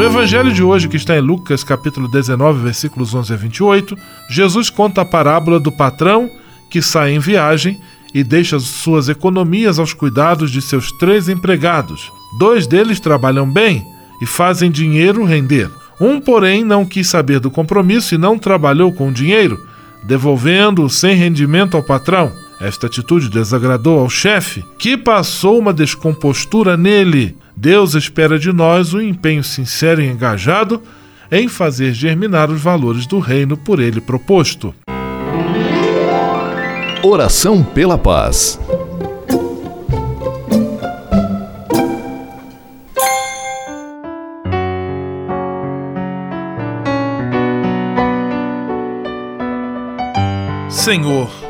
No Evangelho de hoje, que está em Lucas capítulo 19, versículos 11 a 28, Jesus conta a parábola do patrão que sai em viagem e deixa suas economias aos cuidados de seus três empregados. Dois deles trabalham bem e fazem dinheiro render. Um, porém, não quis saber do compromisso e não trabalhou com o dinheiro, devolvendo-o sem rendimento ao patrão. Esta atitude desagradou ao chefe, que passou uma descompostura nele. Deus espera de nós um empenho sincero e engajado em fazer germinar os valores do reino por ele proposto. Oração pela Paz. Senhor,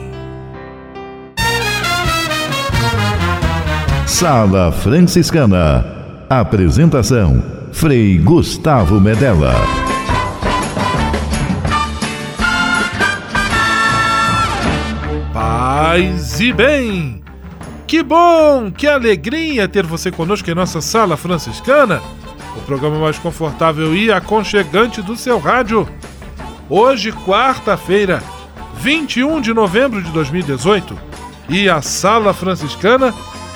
Sala Franciscana. Apresentação: Frei Gustavo Medella. Paz e bem! Que bom, que alegria ter você conosco em nossa sala franciscana, o programa mais confortável e aconchegante do seu rádio. Hoje, quarta-feira, 21 de novembro de 2018, e a sala franciscana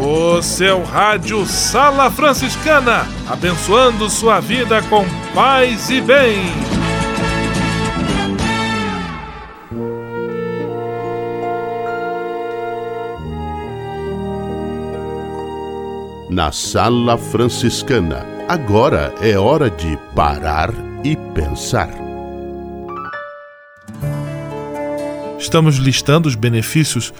O seu rádio Sala Franciscana, abençoando sua vida com paz e bem. Na Sala Franciscana, agora é hora de parar e pensar. Estamos listando os benefícios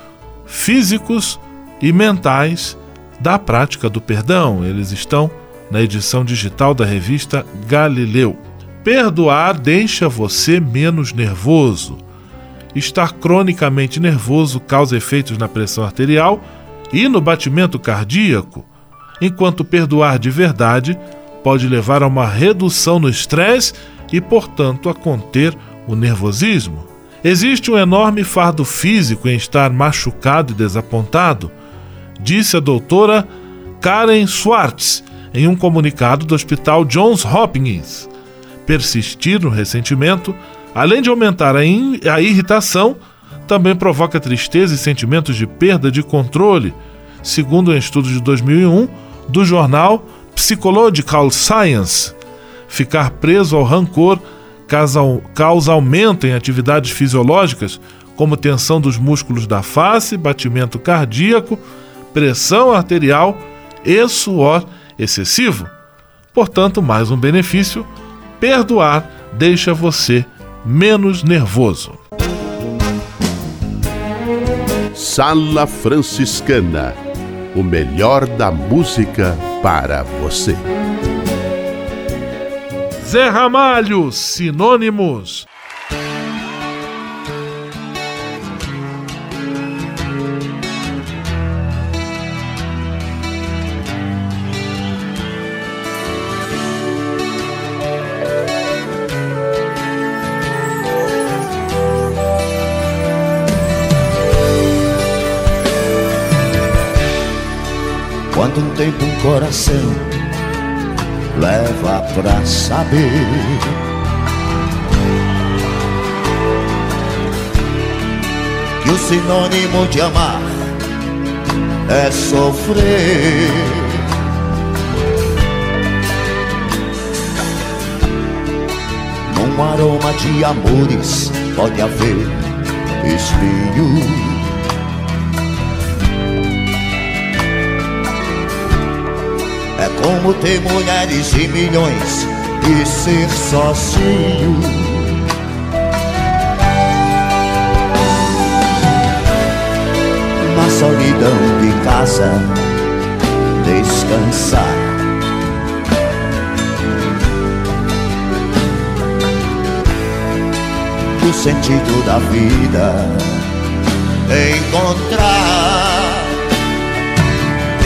físicos e mentais da prática do perdão. Eles estão na edição digital da revista Galileu. Perdoar deixa você menos nervoso. Estar cronicamente nervoso causa efeitos na pressão arterial e no batimento cardíaco, enquanto perdoar de verdade pode levar a uma redução no estresse e, portanto, a conter o nervosismo. Existe um enorme fardo físico em estar machucado e desapontado, disse a doutora Karen Swartz em um comunicado do Hospital Johns Hopkins. Persistir no ressentimento, além de aumentar a, a irritação, também provoca tristeza e sentimentos de perda de controle, segundo um estudo de 2001 do jornal Psychological Science. Ficar preso ao rancor causa, causa aumento em atividades fisiológicas, como tensão dos músculos da face, batimento cardíaco, pressão arterial e suor excessivo. Portanto, mais um benefício: perdoar deixa você menos nervoso. Sala Franciscana o melhor da música para você. Zé Ramalho, sinônimos. Um tempo um coração leva pra saber. Que o sinônimo de amar é sofrer. Num aroma de amores pode haver espinhos. É como ter mulheres e milhões e ser sozinho. Na solidão de casa, descansar. O sentido da vida encontrar.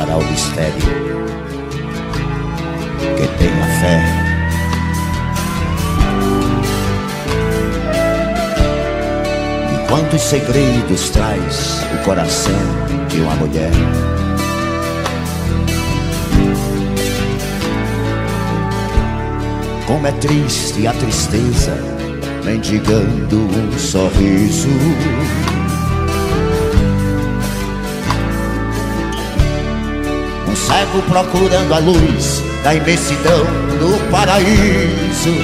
revelará o mistério. Que tenha fé. Quantos segredos traz o coração de uma mulher? Como é triste a tristeza, mendigando um sorriso. Cego procurando a luz da imensidão do paraíso.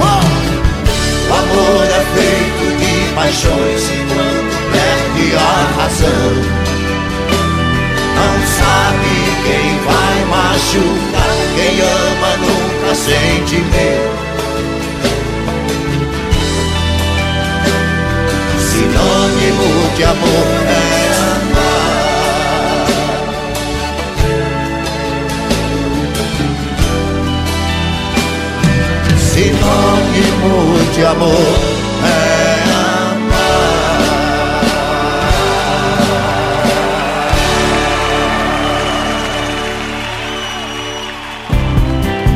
Oh! O amor é feito de paixões e quando perde a razão, não sabe quem vai machucar. Quem ama nunca sente medo. Sinônimo de amor é Sinônimo de amor é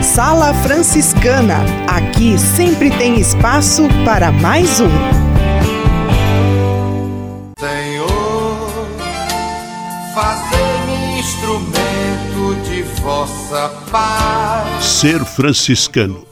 Sala Franciscana. Aqui sempre tem espaço para mais um. Senhor, fazei-me instrumento de vossa paz. Ser franciscano.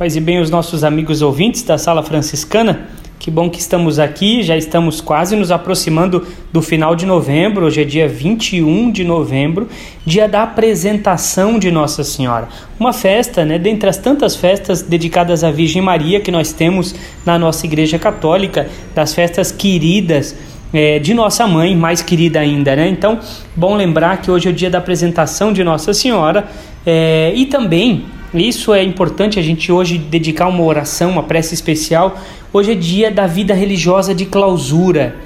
Paz e bem os nossos amigos ouvintes da Sala Franciscana. Que bom que estamos aqui, já estamos quase nos aproximando do final de novembro. Hoje é dia 21 de novembro, dia da apresentação de Nossa Senhora. Uma festa, né, dentre as tantas festas dedicadas à Virgem Maria que nós temos na nossa Igreja Católica, das festas queridas é, de nossa mãe, mais querida ainda, né? Então, bom lembrar que hoje é o dia da apresentação de Nossa Senhora é, e também isso é importante a gente hoje dedicar uma oração, uma prece especial. Hoje é dia da vida religiosa de clausura.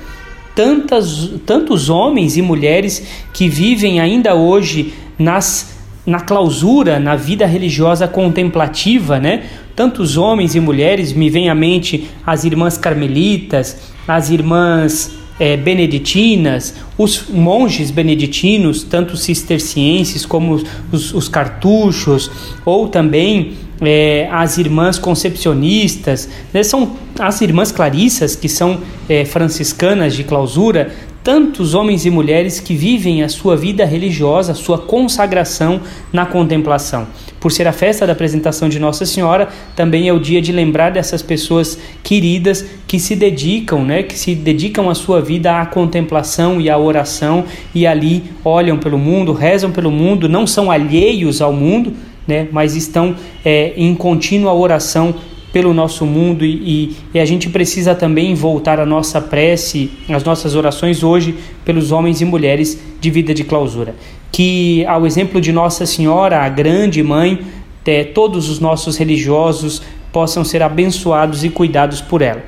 Tantas, tantos homens e mulheres que vivem ainda hoje nas, na clausura, na vida religiosa contemplativa, né? Tantos homens e mulheres, me vem à mente as irmãs carmelitas, as irmãs é, beneditinas, os monges beneditinos, tanto cistercienses como os, os cartuchos, ou também é, as irmãs concepcionistas, né, são as irmãs clarissas, que são é, franciscanas de clausura, tantos homens e mulheres que vivem a sua vida religiosa, a sua consagração na contemplação. Por ser a festa da apresentação de Nossa Senhora, também é o dia de lembrar dessas pessoas queridas que se dedicam, né, que se dedicam a sua vida à contemplação e à oração e ali olham pelo mundo, rezam pelo mundo, não são alheios ao mundo, né, mas estão é, em contínua oração pelo nosso mundo e, e, a gente precisa também voltar a nossa prece, as nossas orações hoje pelos homens e mulheres de vida de clausura. Que, ao exemplo de Nossa Senhora, a grande mãe, é, todos os nossos religiosos possam ser abençoados e cuidados por ela.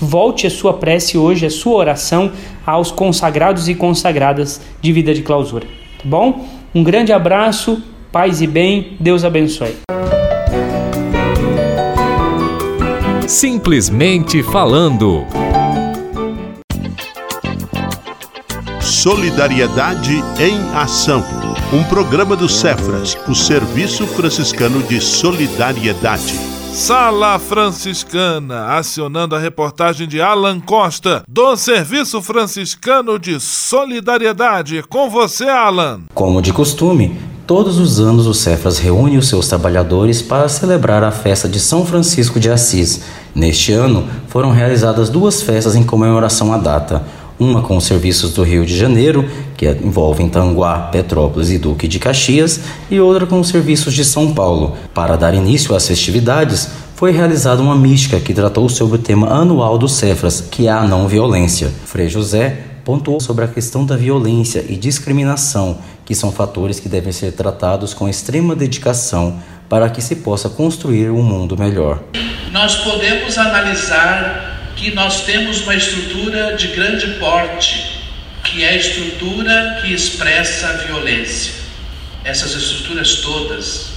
Volte a sua prece hoje, a sua oração aos consagrados e consagradas de vida de clausura. Tá bom? Um grande abraço, paz e bem, Deus abençoe. Simplesmente falando. Solidariedade em Ação. Um programa do Cefras, o Serviço Franciscano de Solidariedade. Sala Franciscana, acionando a reportagem de Alan Costa, do Serviço Franciscano de Solidariedade. Com você, Alan. Como de costume, Todos os anos o Cefras reúne os seus trabalhadores para celebrar a festa de São Francisco de Assis. Neste ano, foram realizadas duas festas em comemoração à data. Uma com os serviços do Rio de Janeiro, que envolvem Tanguá, Petrópolis e Duque de Caxias, e outra com os serviços de São Paulo. Para dar início às festividades, foi realizada uma mística que tratou sobre o tema anual do Cefras, que é a não violência. Frei José pontuou sobre a questão da violência e discriminação, que são fatores que devem ser tratados com extrema dedicação para que se possa construir um mundo melhor. Nós podemos analisar que nós temos uma estrutura de grande porte, que é a estrutura que expressa a violência. Essas estruturas todas,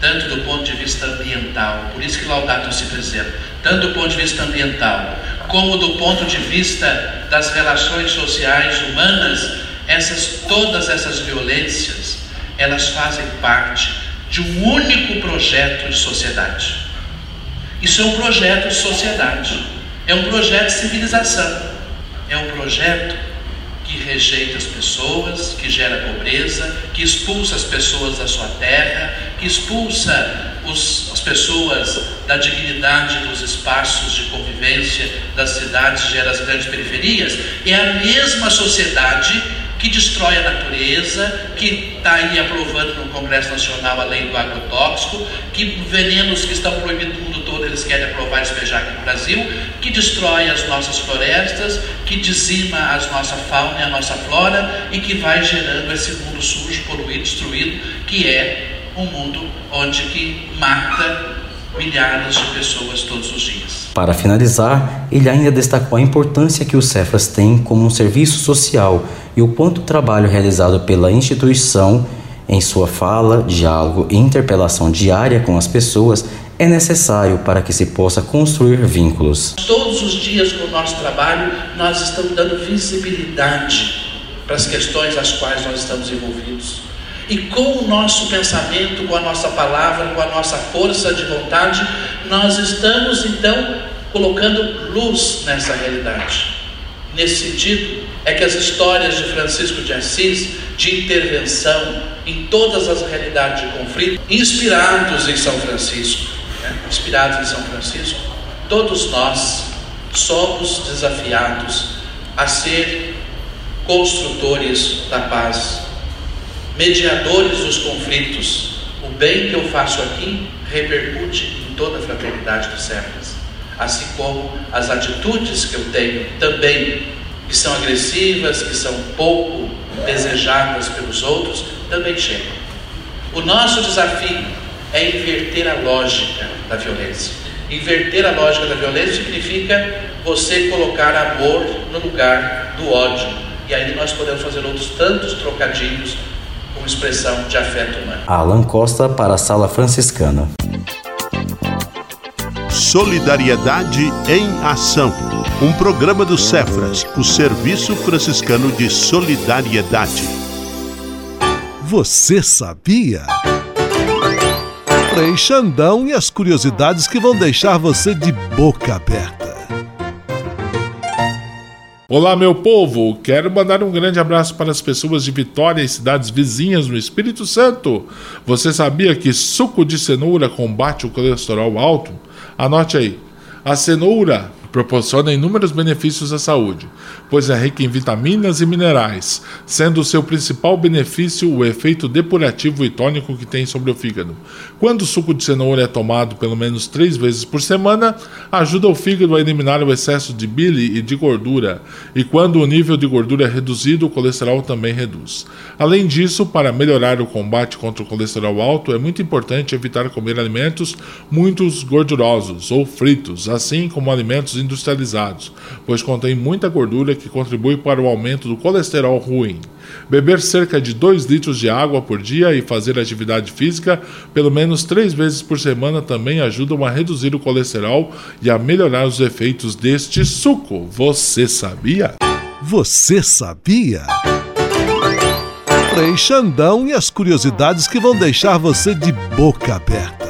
tanto do ponto de vista ambiental, por isso que Laudato se preserva, tanto do ponto de vista ambiental, como do ponto de vista das relações sociais humanas, essas todas essas violências, elas fazem parte de um único projeto de sociedade. Isso é um projeto de sociedade, é um projeto de civilização, é um projeto que rejeita as pessoas, que gera pobreza, que expulsa as pessoas da sua terra, que expulsa os, as pessoas da dignidade dos espaços de convivência das cidades, gera as grandes periferias, é a mesma sociedade que destrói a natureza, que está aí aprovando no Congresso Nacional a lei do agrotóxico, que venenos que estão proibidos todo eles querem aprovar despejar aqui no Brasil, que destrói as nossas florestas, que dizima a nossa fauna e a nossa flora e que vai gerando esse mundo sujo, poluído, destruído, que é um mundo onde que mata milhares de pessoas todos os dias. Para finalizar, ele ainda destacou a importância que o Cefas tem como um serviço social e o quanto o trabalho realizado pela instituição em sua fala, diálogo e interpelação diária com as pessoas é necessário para que se possa construir vínculos. Todos os dias no nosso trabalho, nós estamos dando visibilidade para as questões às quais nós estamos envolvidos. E com o nosso pensamento, com a nossa palavra, com a nossa força de vontade, nós estamos então colocando luz nessa realidade. Nesse sentido, é que as histórias de Francisco de Assis, de intervenção em todas as realidades de conflito, inspirados em São Francisco? Inspirados em São Francisco, todos nós somos desafiados a ser construtores da paz mediadores dos conflitos. O bem que eu faço aqui repercute em toda a fraternidade dos servos, assim como as atitudes que eu tenho também, que são agressivas, que são pouco desejadas pelos outros, também chegam. O nosso desafio é inverter a lógica da violência. Inverter a lógica da violência significa você colocar amor no lugar do ódio. E aí nós podemos fazer outros tantos trocadilhos como expressão de afeto humano. Alan Costa para a Sala Franciscana. Solidariedade em Ação. Um programa do Cefras, o Serviço Franciscano de Solidariedade. Você sabia? Frei Xandão e as curiosidades que vão deixar você de boca aberta. Olá, meu povo! Quero mandar um grande abraço para as pessoas de Vitória e cidades vizinhas no Espírito Santo. Você sabia que suco de cenoura combate o colesterol alto? Anote aí. A cenoura proporciona inúmeros benefícios à saúde, pois é rica em vitaminas e minerais, sendo o seu principal benefício o efeito depurativo e tônico que tem sobre o fígado. Quando o suco de cenoura é tomado pelo menos três vezes por semana, ajuda o fígado a eliminar o excesso de bile e de gordura, e quando o nível de gordura é reduzido, o colesterol também reduz. Além disso, para melhorar o combate contra o colesterol alto, é muito importante evitar comer alimentos muito gordurosos ou fritos, assim como alimentos industrializados, pois contém muita gordura que contribui para o aumento do colesterol ruim. Beber cerca de 2 litros de água por dia e fazer atividade física pelo menos 3 vezes por semana também ajudam a reduzir o colesterol e a melhorar os efeitos deste suco. Você sabia? Você sabia? Frei Xandão e as curiosidades que vão deixar você de boca aberta.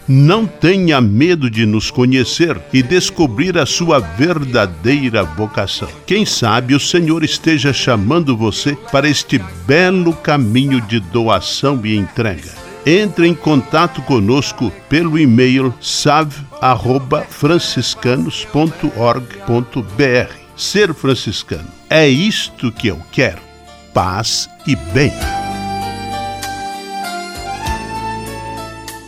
Não tenha medo de nos conhecer e descobrir a sua verdadeira vocação. Quem sabe o Senhor esteja chamando você para este belo caminho de doação e entrega. Entre em contato conosco pelo e-mail save@franciscanos.org.br. Ser franciscano é isto que eu quero: paz e bem.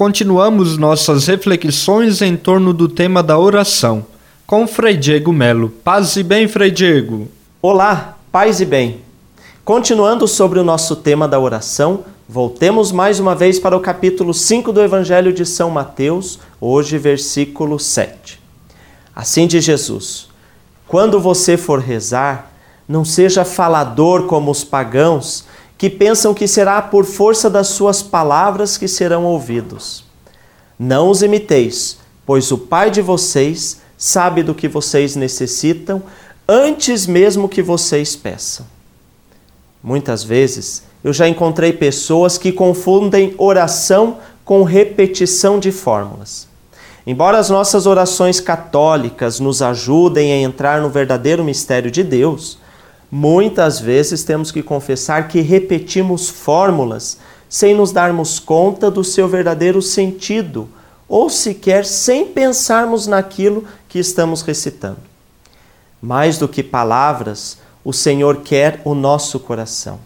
Continuamos nossas reflexões em torno do tema da oração, com Frei Diego Melo. Paz e bem, Frei Diego. Olá, paz e bem. Continuando sobre o nosso tema da oração, voltemos mais uma vez para o capítulo 5 do Evangelho de São Mateus, hoje versículo 7. Assim diz Jesus: Quando você for rezar, não seja falador como os pagãos que pensam que será por força das suas palavras que serão ouvidos. Não os imiteis, pois o Pai de vocês sabe do que vocês necessitam antes mesmo que vocês peçam. Muitas vezes eu já encontrei pessoas que confundem oração com repetição de fórmulas. Embora as nossas orações católicas nos ajudem a entrar no verdadeiro mistério de Deus, Muitas vezes temos que confessar que repetimos fórmulas sem nos darmos conta do seu verdadeiro sentido, ou sequer sem pensarmos naquilo que estamos recitando. Mais do que palavras, o Senhor quer o nosso coração.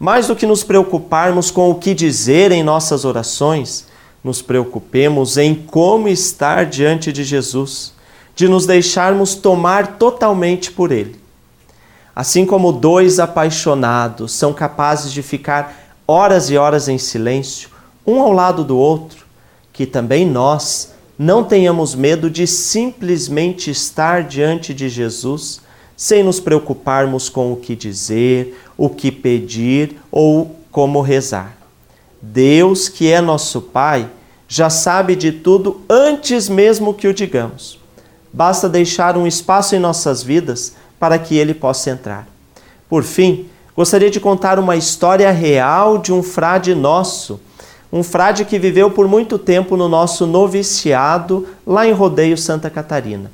Mais do que nos preocuparmos com o que dizer em nossas orações, nos preocupemos em como estar diante de Jesus, de nos deixarmos tomar totalmente por Ele. Assim como dois apaixonados são capazes de ficar horas e horas em silêncio, um ao lado do outro, que também nós não tenhamos medo de simplesmente estar diante de Jesus sem nos preocuparmos com o que dizer, o que pedir ou como rezar. Deus, que é nosso Pai, já sabe de tudo antes mesmo que o digamos. Basta deixar um espaço em nossas vidas para que ele possa entrar. Por fim, gostaria de contar uma história real de um frade nosso, um frade que viveu por muito tempo no nosso noviciado lá em Rodeio Santa Catarina.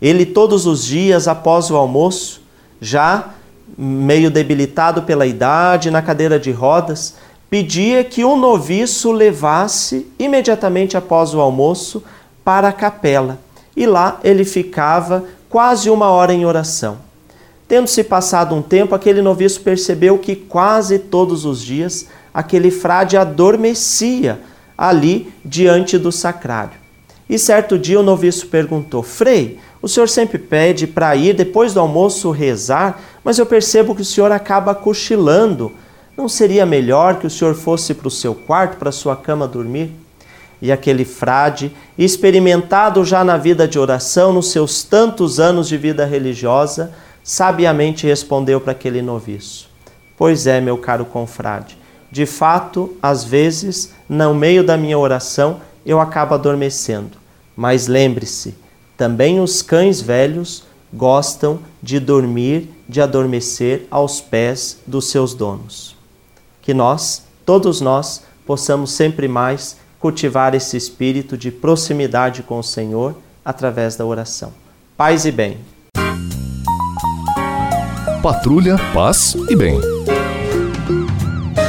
Ele, todos os dias após o almoço, já meio debilitado pela idade, na cadeira de rodas, pedia que um noviço levasse imediatamente após o almoço para a capela. E lá ele ficava quase uma hora em oração. Tendo-se passado um tempo, aquele noviço percebeu que quase todos os dias aquele frade adormecia ali diante do sacrário. E certo dia o noviço perguntou: Frei, o senhor sempre pede para ir depois do almoço rezar, mas eu percebo que o senhor acaba cochilando. Não seria melhor que o senhor fosse para o seu quarto, para sua cama dormir? E aquele frade, experimentado já na vida de oração, nos seus tantos anos de vida religiosa, sabiamente respondeu para aquele noviço: Pois é, meu caro confrade, de fato, às vezes, no meio da minha oração, eu acabo adormecendo. Mas lembre-se, também os cães velhos gostam de dormir, de adormecer aos pés dos seus donos. Que nós, todos nós, possamos sempre mais cultivar esse espírito de proximidade com o Senhor através da oração. Paz e bem. Patrulha, paz e bem.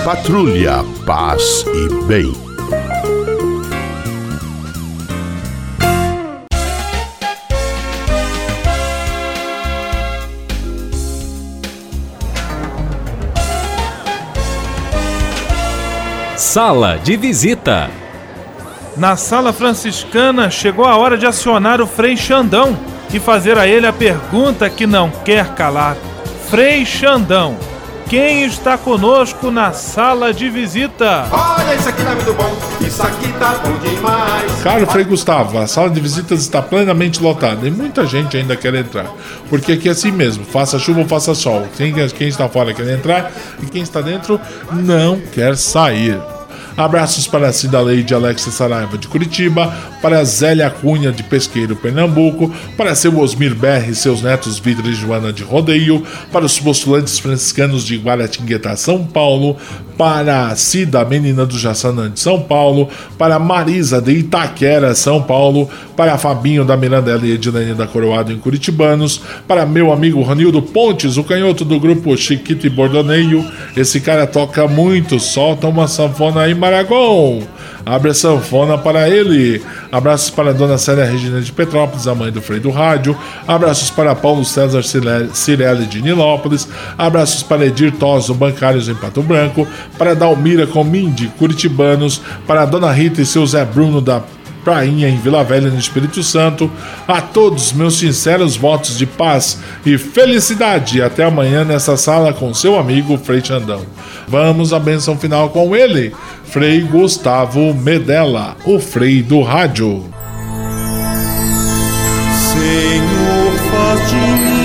Patrulha, paz e bem. Sala de visita. Na sala franciscana chegou a hora de acionar o Frei Xandão e fazer a ele a pergunta que não quer calar. Frei Xandão, quem está conosco na sala de visita? Olha, isso aqui tá muito bom, isso aqui tá bom demais. Caro Frei Gustavo, a sala de visitas está plenamente lotada e muita gente ainda quer entrar. Porque aqui é assim mesmo, faça chuva ou faça sol. Quem, quem está fora quer entrar e quem está dentro não quer sair. Abraços para a Cida Leide Alexa Saraiva de Curitiba, para a Zélia Cunha de Pesqueiro, Pernambuco, para seu Osmir Berre e seus netos Vitor e Joana de Rodeio, para os postulantes franciscanos de Guaratinguetá, São Paulo, para a Cida Menina do Jaçanã de São Paulo, para a Marisa de Itaquera, São Paulo, para Fabinho da Mirandela e Edilene da Coroado em Curitibanos, para meu amigo Ronildo Pontes, o canhoto do grupo Chiquito e Bordoneio. Esse cara toca muito, solta uma sanfona aí, Maragon. Abre a sanfona para ele. Abraços para dona Célia Regina de Petrópolis, a mãe do Frei do Rádio. Abraços para Paulo César Cirelli de Nilópolis. Abraços para Edir Toso, bancários em Pato Branco. Para Dalmira Cominde, Curitibanos. Para dona Rita e seu Zé Bruno da Prainha, em Vila Velha, no Espírito Santo. A todos, meus sinceros votos de paz e felicidade. Até amanhã nessa sala com seu amigo Frei Xandão. Vamos à benção final com ele, Frei Gustavo Medella, o Frei do Rádio. Senhor, faz de mim